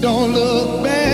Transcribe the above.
Don't look back.